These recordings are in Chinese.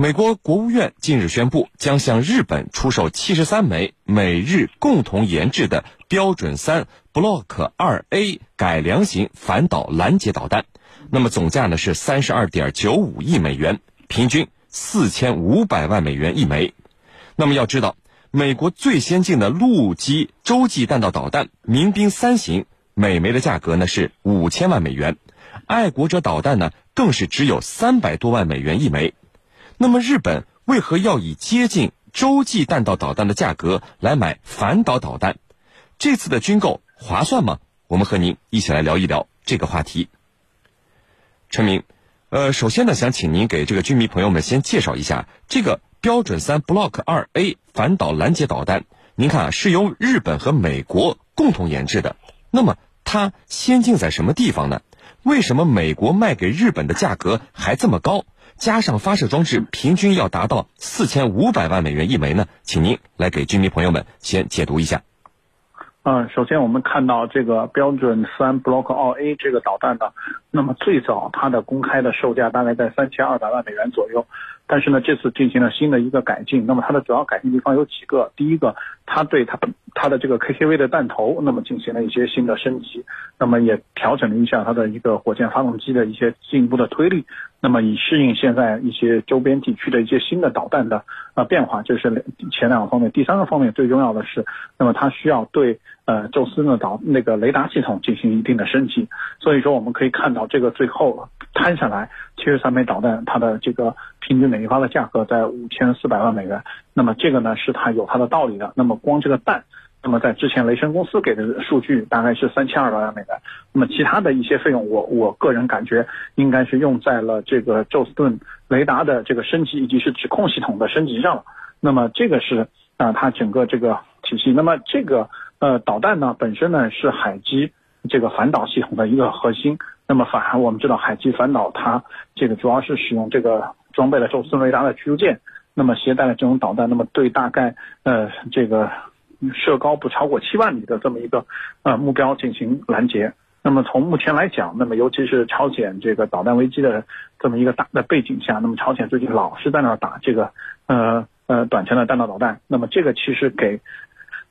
美国国务院近日宣布，将向日本出售七十三枚美日共同研制的标准三 Block 二 A 改良型反导拦截导弹，那么总价呢是三十二点九五亿美元，平均四千五百万美元一枚。那么要知道，美国最先进的陆基洲际弹道导弹民兵三型，每枚的价格呢是五千万美元，爱国者导弹呢更是只有三百多万美元一枚。那么日本为何要以接近洲际弹道导弹的价格来买反导导弹？这次的军购划算吗？我们和您一起来聊一聊这个话题。陈明，呃，首先呢，想请您给这个军迷朋友们先介绍一下这个标准三 Block 二 A 反导拦截导弹。您看啊，是由日本和美国共同研制的。那么它先进在什么地方呢？为什么美国卖给日本的价格还这么高？加上发射装置，平均要达到四千五百万美元一枚呢？请您来给居民朋友们先解读一下。嗯，首先我们看到这个标准三 Block 二 A 这个导弹呢，那么最早它的公开的售价大概在三千二百万美元左右，但是呢这次进行了新的一个改进，那么它的主要改进地方有几个，第一个，它对它它的这个 KKV 的弹头，那么进行了一些新的升级，那么也调整了一下它的一个火箭发动机的一些进一步的推力。那么以适应现在一些周边地区的一些新的导弹的呃变化，这是前两个方面。第三个方面最重要的是，那么它需要对呃宙斯的导那个雷达系统进行一定的升级。所以说我们可以看到，这个最后摊下来七十三枚导弹，它的这个平均每一发的价格在五千四百万美元。那么这个呢是它有它的道理的。那么光这个弹。那么在之前雷神公司给的数据大概是三千二百万美元，那么其他的一些费用，我我个人感觉应该是用在了这个宙斯盾雷达的这个升级以及是指控系统的升级上了。那么这个是啊，它整个这个体系。那么这个呃导弹呢本身呢是海基这个反导系统的一个核心。那么反我们知道海基反导它这个主要是使用这个装备了宙斯雷达的驱逐舰，那么携带了这种导弹，那么对大概呃这个。射高不超过七万米的这么一个呃目标进行拦截。那么从目前来讲，那么尤其是朝鲜这个导弹危机的这么一个大的背景下，那么朝鲜最近老是在那打这个呃呃短程的弹道导弹。那么这个其实给。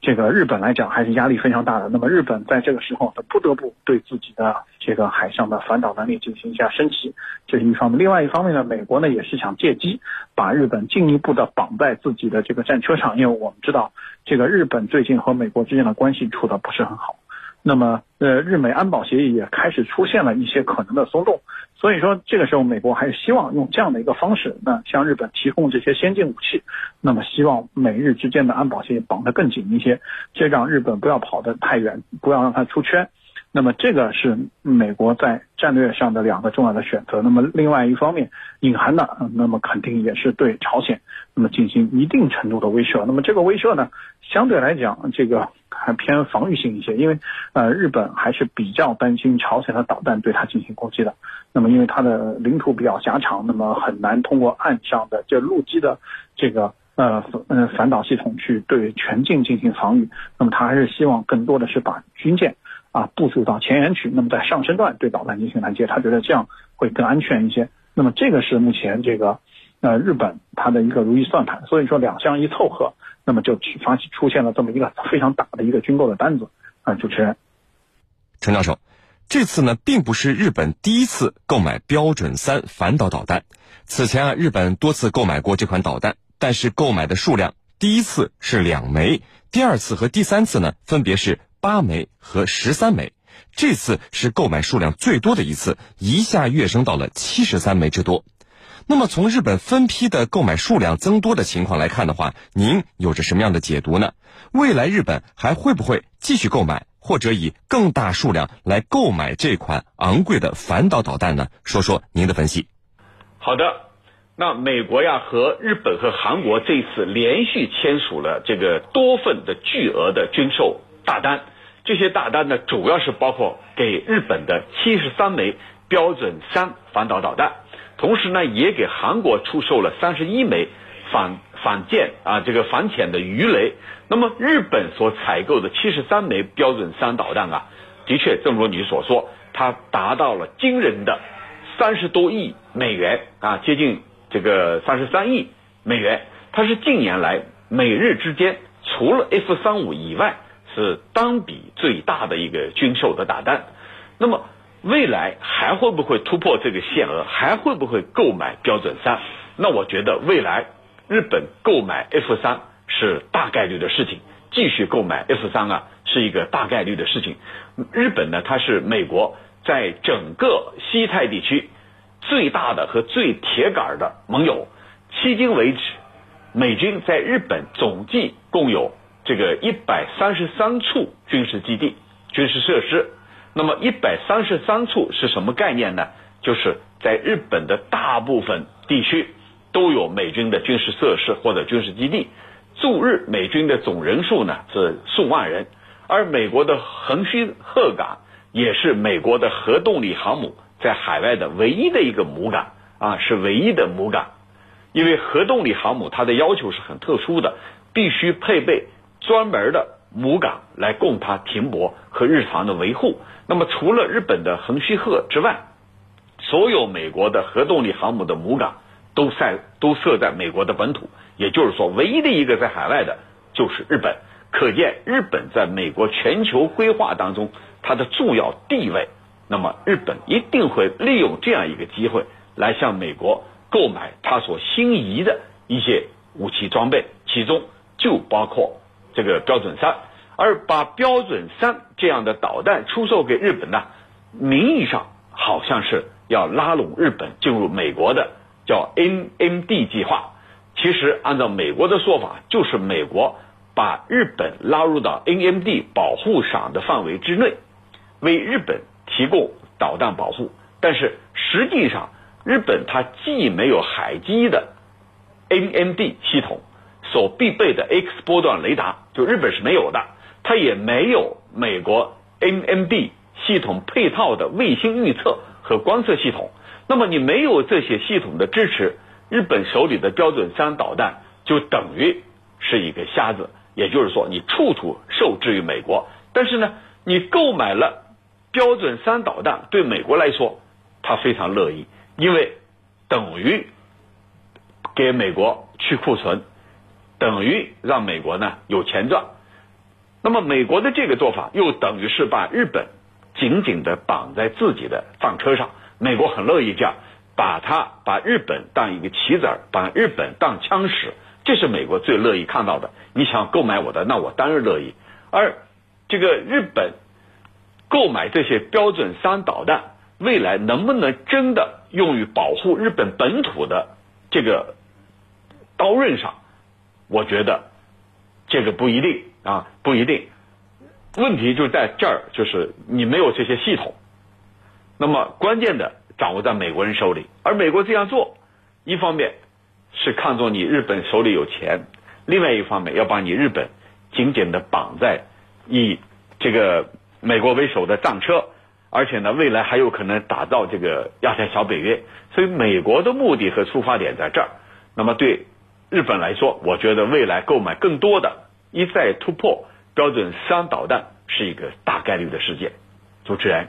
这个日本来讲还是压力非常大的，那么日本在这个时候它不得不对自己的这个海上的反导能力进行一下升级，这是一方面。另外一方面呢，美国呢也是想借机把日本进一步的绑在自己的这个战车上，因为我们知道这个日本最近和美国之间的关系处的不是很好。那么，呃，日美安保协议也开始出现了一些可能的松动，所以说这个时候美国还是希望用这样的一个方式，那向日本提供这些先进武器，那么希望美日之间的安保协议绑得更紧一些，这让日本不要跑得太远，不要让它出圈。那么这个是美国在战略上的两个重要的选择。那么另外一方面，隐含的，那么肯定也是对朝鲜，那么进行一定程度的威慑。那么这个威慑呢，相对来讲，这个还偏防御性一些，因为呃，日本还是比较担心朝鲜的导弹对它进行攻击的。那么因为它的领土比较狭长，那么很难通过岸上的这陆基的这个呃呃反导系统去对全境进行防御。那么它还是希望更多的是把军舰。啊，部署到前沿去，那么在上升段对导弹进行拦截，他觉得这样会更安全一些。那么这个是目前这个呃日本它的一个如意算盘。所以说两相一凑合，那么就发出现了这么一个非常大的一个军购的单子。啊，主持人，陈教授，这次呢并不是日本第一次购买标准三反导导弹，此前啊日本多次购买过这款导弹，但是购买的数量第一次是两枚，第二次和第三次呢分别是。八枚和十三枚，这次是购买数量最多的一次，一下跃升到了七十三枚之多。那么从日本分批的购买数量增多的情况来看的话，您有着什么样的解读呢？未来日本还会不会继续购买，或者以更大数量来购买这款昂贵的反导导弹呢？说说您的分析。好的，那美国呀和日本和韩国这次连续签署了这个多份的巨额的军售。大单，这些大单呢，主要是包括给日本的七十三枚标准三反导导弹，同时呢，也给韩国出售了三十一枚反反舰啊这个反潜的鱼雷。那么日本所采购的七十三枚标准三导弹啊，的确，正如你所说，它达到了惊人的三十多亿美元啊，接近这个三十三亿美元，它是近年来美日之间除了 F 三五以外是单笔最大的一个军售的大单。那么未来还会不会突破这个限额？还会不会购买标准三？那我觉得未来日本购买 F 三是大概率的事情，继续购买 F 三啊是一个大概率的事情。日本呢，它是美国在整个西太地区最大的和最铁杆的盟友。迄今为止，美军在日本总计共有这个一百三十三处军事基地、军事设施。那么一百三十三处是什么概念呢？就是在日本的大部分地区都有美军的军事设施或者军事基地。驻日美军的总人数呢是数万人，而美国的横须贺港也是美国的核动力航母在海外的唯一的一个母港啊，是唯一的母港。因为核动力航母它的要求是很特殊的，必须配备专门的母港来供它停泊和日常的维护。那么，除了日本的横须贺之外，所有美国的核动力航母的母港都在都设在美国的本土，也就是说，唯一的一个在海外的就是日本。可见，日本在美国全球规划当中它的重要地位。那么，日本一定会利用这样一个机会来向美国购买它所心仪的一些武器装备，其中就包括这个标准三。而把标准三这样的导弹出售给日本呢，名义上好像是要拉拢日本进入美国的叫 NMD 计划，其实按照美国的说法，就是美国把日本拉入到 NMD 保护伞的范围之内，为日本提供导弹保护。但是实际上，日本它既没有海基的 NMD 系统所必备的 X 波段雷达，就日本是没有的。它也没有美国 NMD 系统配套的卫星预测和观测系统。那么你没有这些系统的支持，日本手里的标准三导弹就等于是一个瞎子。也就是说，你处处受制于美国。但是呢，你购买了标准三导弹，对美国来说，他非常乐意，因为等于给美国去库存，等于让美国呢有钱赚。那么美国的这个做法，又等于是把日本紧紧的绑在自己的战车上。美国很乐意这样，把它把日本当一个棋子儿，把日本当枪使，这是美国最乐意看到的。你想购买我的，那我当然乐意。而这个日本购买这些标准三导弹，未来能不能真的用于保护日本本土的这个刀刃上？我觉得这个不一定。啊，不一定。问题就在这儿，就是你没有这些系统。那么关键的掌握在美国人手里，而美国这样做，一方面是看中你日本手里有钱，另外一方面要把你日本紧紧的绑在以这个美国为首的战车，而且呢，未来还有可能打造这个亚太小北约。所以美国的目的和出发点在这儿。那么对日本来说，我觉得未来购买更多的。一再突破标准三导弹是一个大概率的事件。主持人，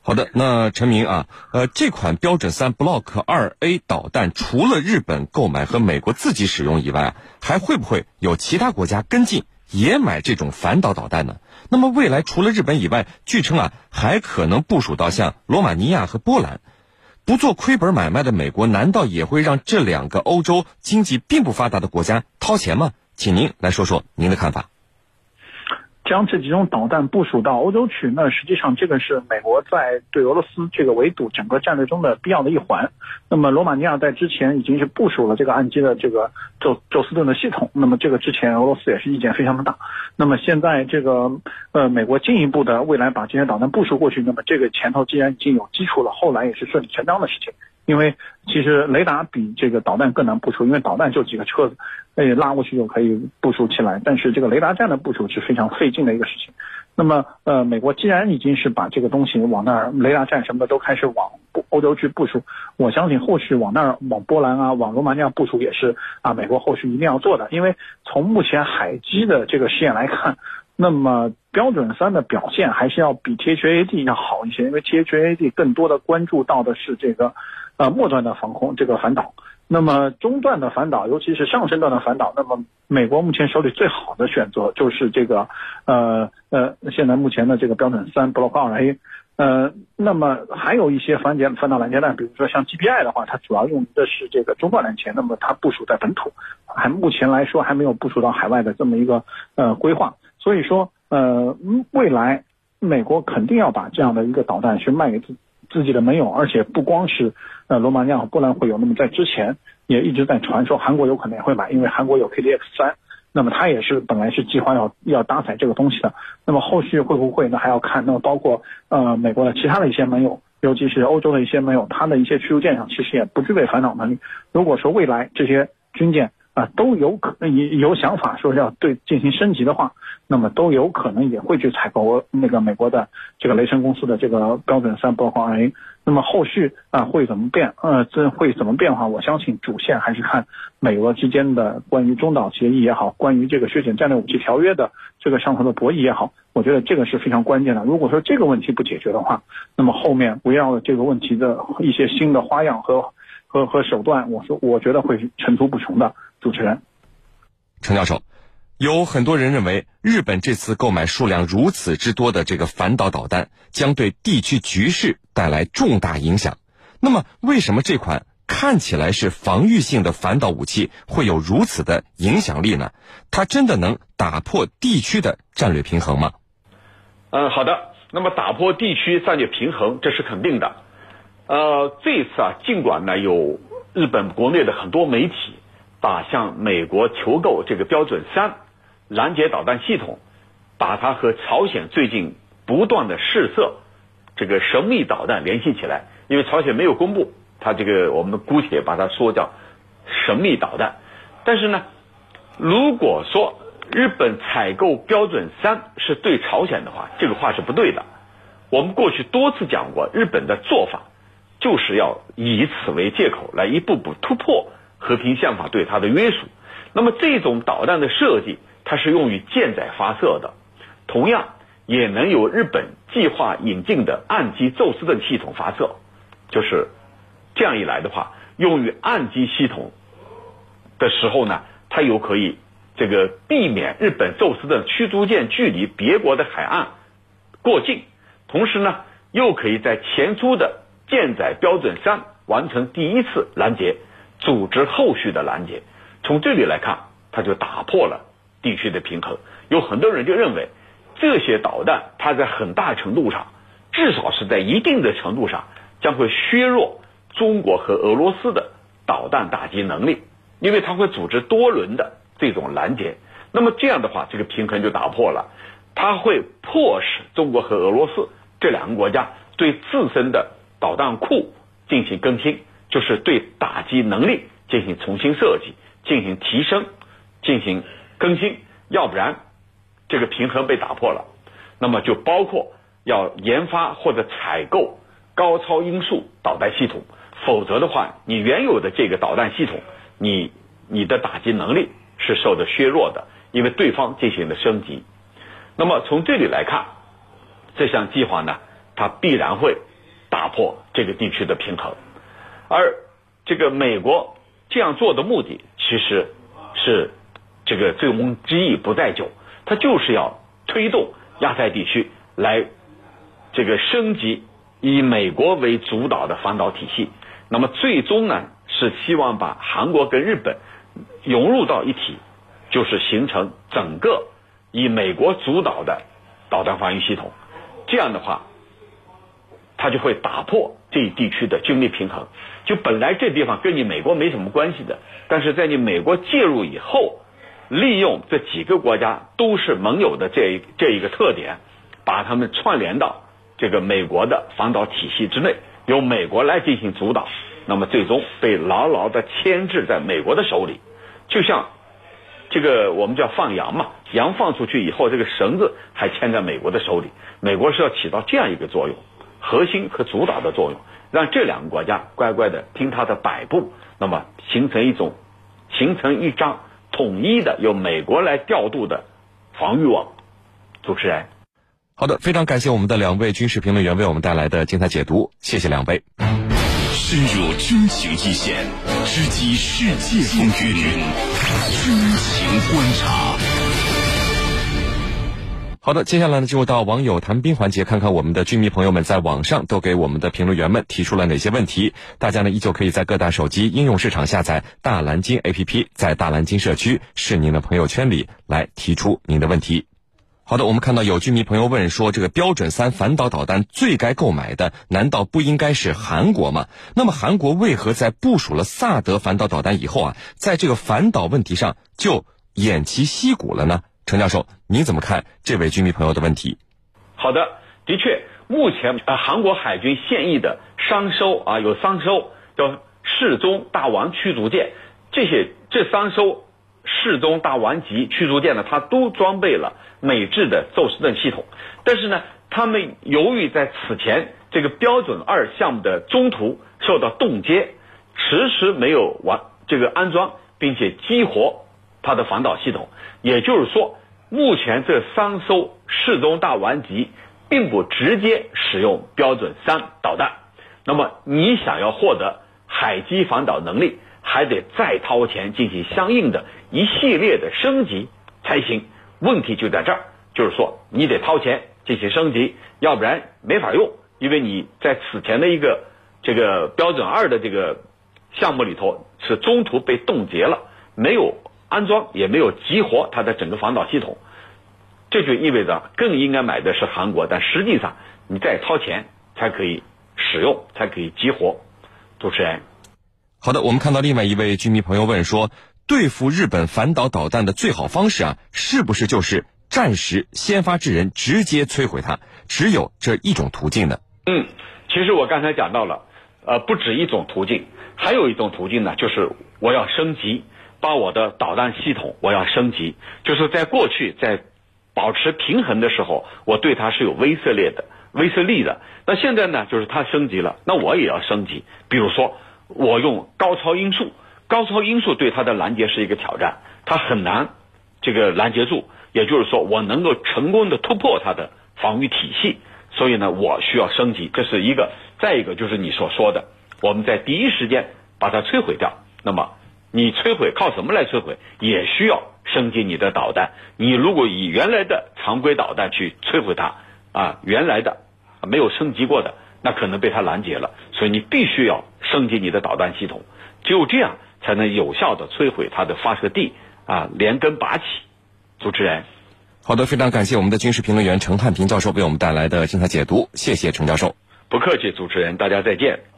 好的，那陈明啊，呃，这款标准三 Block 二 A 导弹除了日本购买和美国自己使用以外，还会不会有其他国家跟进也买这种反导导弹呢？那么未来除了日本以外，据称啊，还可能部署到像罗马尼亚和波兰。不做亏本买卖的美国，难道也会让这两个欧洲经济并不发达的国家掏钱吗？请您来说说您的看法。将这几种导弹部署到欧洲去，那实际上这个是美国在对俄罗斯这个围堵整个战略中的必要的一环。那么罗马尼亚在之前已经是部署了这个岸基的这个宙宙斯盾的系统，那么这个之前俄罗斯也是意见非常的大。那么现在这个呃美国进一步的未来把这些导弹部署过去，那么这个前头既然已经有基础了，后来也是顺理成章的事情。因为其实雷达比这个导弹更难部署，因为导弹就几个车子，以拉过去就可以部署起来。但是这个雷达站的部署是非常费劲的一个事情。那么，呃，美国既然已经是把这个东西往那儿，雷达站什么的都开始往欧洲去部署，我相信后续往那儿往波兰啊、往罗马尼亚部署也是啊，美国后续一定要做的。因为从目前海基的这个试验来看，那么标准三的表现还是要比 THAAD 要好一些，因为 THAAD 更多的关注到的是这个。呃，末端的防空这个反导，那么中段的反导，尤其是上升段的反导，那么美国目前手里最好的选择就是这个，呃呃，现在目前的这个标准三 Block 二 A，呃，那么还有一些反解反导拦截弹，比如说像 GPI 的话，它主要用的是这个中段拦截，那么它部署在本土，还目前来说还没有部署到海外的这么一个呃规划，所以说呃未来美国肯定要把这样的一个导弹去卖给自。自己的盟友，而且不光是呃罗马尼亚和波兰会有，那么在之前也一直在传说韩国有可能也会买，因为韩国有 KDX 三，那么它也是本来是计划要要搭载这个东西的，那么后续会不会呢？还要看，那么包括呃美国的其他的一些盟友，尤其是欧洲的一些盟友，它的一些驱逐舰上其实也不具备反导能力。如果说未来这些军舰，啊，都有可有有想法说要对进行升级的话，那么都有可能也会去采购那个美国的这个雷神公司的这个标准三包括 A。那么后续啊会怎么变？呃，这会怎么变化？我相信主线还是看美俄之间的关于中导协议也好，关于这个削减战略武器条约的这个上头的博弈也好，我觉得这个是非常关键的。如果说这个问题不解决的话，那么后面围绕这个问题的一些新的花样和和和手段，我说我觉得会层出不穷的。主持人，程教授，有很多人认为，日本这次购买数量如此之多的这个反导导弹，将对地区局势带来重大影响。那么，为什么这款看起来是防御性的反导武器会有如此的影响力呢？它真的能打破地区的战略平衡吗？嗯，好的。那么，打破地区战略平衡，这是肯定的。呃，这一次啊，尽管呢有日本国内的很多媒体。把向美国求购这个标准三拦截导弹系统，把它和朝鲜最近不断的试射这个神秘导弹联系起来，因为朝鲜没有公布，它这个我们姑且把它说叫神秘导弹。但是呢，如果说日本采购标准三是对朝鲜的话，这个话是不对的。我们过去多次讲过，日本的做法就是要以此为借口来一步步突破。和平宪法对它的约束，那么这种导弹的设计，它是用于舰载发射的，同样也能由日本计划引进的岸基宙斯盾系统发射，就是这样一来的话，用于岸基系统的时候呢，它又可以这个避免日本宙斯盾驱逐舰距离别国的海岸过近，同时呢，又可以在前出的舰载标准三完成第一次拦截。组织后续的拦截，从这里来看，它就打破了地区的平衡。有很多人就认为，这些导弹它在很大程度上，至少是在一定的程度上，将会削弱中国和俄罗斯的导弹打击能力，因为它会组织多轮的这种拦截。那么这样的话，这个平衡就打破了，它会迫使中国和俄罗斯这两个国家对自身的导弹库进行更新。就是对打击能力进行重新设计、进行提升、进行更新，要不然这个平衡被打破了。那么就包括要研发或者采购高超音速导弹系统，否则的话，你原有的这个导弹系统，你你的打击能力是受到削弱的，因为对方进行了升级。那么从这里来看，这项计划呢，它必然会打破这个地区的平衡。而这个美国这样做的目的，其实是这个醉翁之意不在酒，他就是要推动亚太地区来这个升级以美国为主导的反导体系。那么最终呢，是希望把韩国跟日本融入到一体，就是形成整个以美国主导的导弹防御系统。这样的话。它就会打破这一地区的军力平衡，就本来这地方跟你美国没什么关系的，但是在你美国介入以后，利用这几个国家都是盟友的这一这一个特点，把他们串联到这个美国的防导体系之内，由美国来进行主导，那么最终被牢牢的牵制在美国的手里，就像这个我们叫放羊嘛，羊放出去以后，这个绳子还牵在美国的手里，美国是要起到这样一个作用。核心和主导的作用，让这两个国家乖乖的听他的摆布，那么形成一种，形成一张统一的由美国来调度的防御网。主持人，好的，非常感谢我们的两位军事评论员为我们带来的精彩解读，谢谢两位。深入军情一线，直击世界风云，军情观察。好的，接下来呢，进入到网友谈兵环节，看看我们的军迷朋友们在网上都给我们的评论员们提出了哪些问题。大家呢，依旧可以在各大手机应用市场下载大蓝鲸 APP，在大蓝鲸社区是您的朋友圈里来提出您的问题。好的，我们看到有居民朋友问说，这个标准三反导导弹最该购买的，难道不应该是韩国吗？那么韩国为何在部署了萨德反导导弹以后啊，在这个反导问题上就偃旗息鼓了呢？陈教授，您怎么看这位居民朋友的问题？好的，的确，目前呃，韩国海军现役的商艘啊，有三艘叫世宗大王驱逐舰，这些这三艘世宗大王级驱逐舰呢，它都装备了美制的宙斯盾系统，但是呢，他们由于在此前这个标准二项目的中途受到冻结，迟迟没有完这个安装并且激活它的反导系统。也就是说，目前这三艘世宗大王级并不直接使用标准三导弹，那么你想要获得海基反导能力，还得再掏钱进行相应的一系列的升级才行。问题就在这儿，就是说你得掏钱进行升级，要不然没法用，因为你在此前的一个这个标准二的这个项目里头是中途被冻结了，没有。安装也没有激活它的整个防导系统，这就意味着更应该买的是韩国，但实际上你再掏钱才可以使用，才可以激活。主持人，好的，我们看到另外一位居民朋友问说，对付日本反导导弹的最好方式啊，是不是就是战时先发制人，直接摧毁它？只有这一种途径呢？嗯，其实我刚才讲到了，呃，不止一种途径，还有一种途径呢，就是我要升级。把我的导弹系统我要升级，就是在过去在保持平衡的时候，我对它是有威慑力的威慑力的。那现在呢，就是它升级了，那我也要升级。比如说，我用高超音速，高超音速对它的拦截是一个挑战，它很难这个拦截住。也就是说，我能够成功的突破它的防御体系，所以呢，我需要升级，这是一个。再一个就是你所说的，我们在第一时间把它摧毁掉。那么。你摧毁靠什么来摧毁？也需要升级你的导弹。你如果以原来的常规导弹去摧毁它，啊，原来的没有升级过的，那可能被它拦截了。所以你必须要升级你的导弹系统，只有这样才能有效的摧毁它的发射地，啊，连根拔起。主持人，好的，非常感谢我们的军事评论员陈汉平教授为我们带来的精彩解读，谢谢陈教授。不客气，主持人，大家再见。